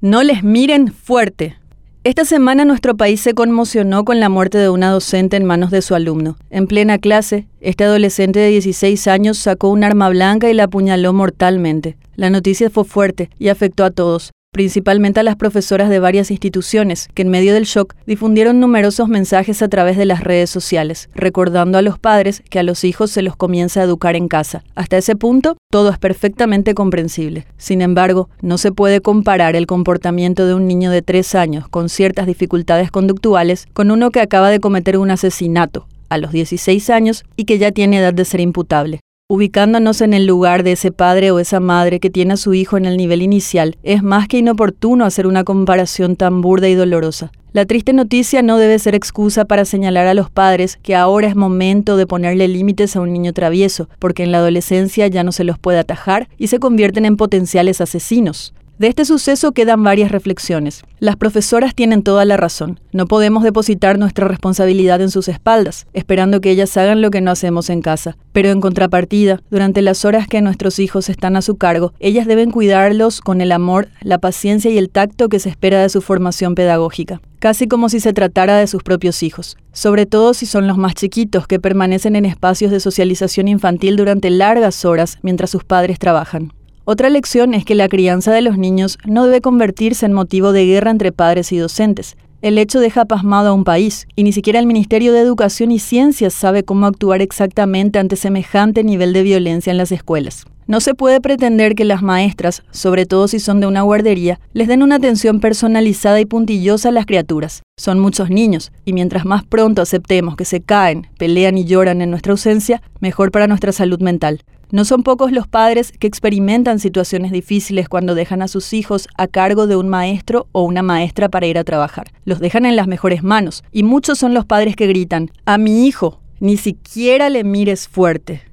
No les miren fuerte. Esta semana nuestro país se conmocionó con la muerte de una docente en manos de su alumno. En plena clase, este adolescente de 16 años sacó un arma blanca y la apuñaló mortalmente. La noticia fue fuerte y afectó a todos, principalmente a las profesoras de varias instituciones, que en medio del shock difundieron numerosos mensajes a través de las redes sociales, recordando a los padres que a los hijos se los comienza a educar en casa. Hasta ese punto, todo es perfectamente comprensible. Sin embargo, no se puede comparar el comportamiento de un niño de tres años con ciertas dificultades conductuales con uno que acaba de cometer un asesinato a los 16 años y que ya tiene edad de ser imputable. Ubicándonos en el lugar de ese padre o esa madre que tiene a su hijo en el nivel inicial, es más que inoportuno hacer una comparación tan burda y dolorosa. La triste noticia no debe ser excusa para señalar a los padres que ahora es momento de ponerle límites a un niño travieso, porque en la adolescencia ya no se los puede atajar y se convierten en potenciales asesinos. De este suceso quedan varias reflexiones. Las profesoras tienen toda la razón. No podemos depositar nuestra responsabilidad en sus espaldas, esperando que ellas hagan lo que no hacemos en casa. Pero en contrapartida, durante las horas que nuestros hijos están a su cargo, ellas deben cuidarlos con el amor, la paciencia y el tacto que se espera de su formación pedagógica casi como si se tratara de sus propios hijos, sobre todo si son los más chiquitos que permanecen en espacios de socialización infantil durante largas horas mientras sus padres trabajan. Otra lección es que la crianza de los niños no debe convertirse en motivo de guerra entre padres y docentes. El hecho deja pasmado a un país, y ni siquiera el Ministerio de Educación y Ciencias sabe cómo actuar exactamente ante semejante nivel de violencia en las escuelas. No se puede pretender que las maestras, sobre todo si son de una guardería, les den una atención personalizada y puntillosa a las criaturas. Son muchos niños, y mientras más pronto aceptemos que se caen, pelean y lloran en nuestra ausencia, mejor para nuestra salud mental. No son pocos los padres que experimentan situaciones difíciles cuando dejan a sus hijos a cargo de un maestro o una maestra para ir a trabajar. Los dejan en las mejores manos y muchos son los padres que gritan, a mi hijo, ni siquiera le mires fuerte.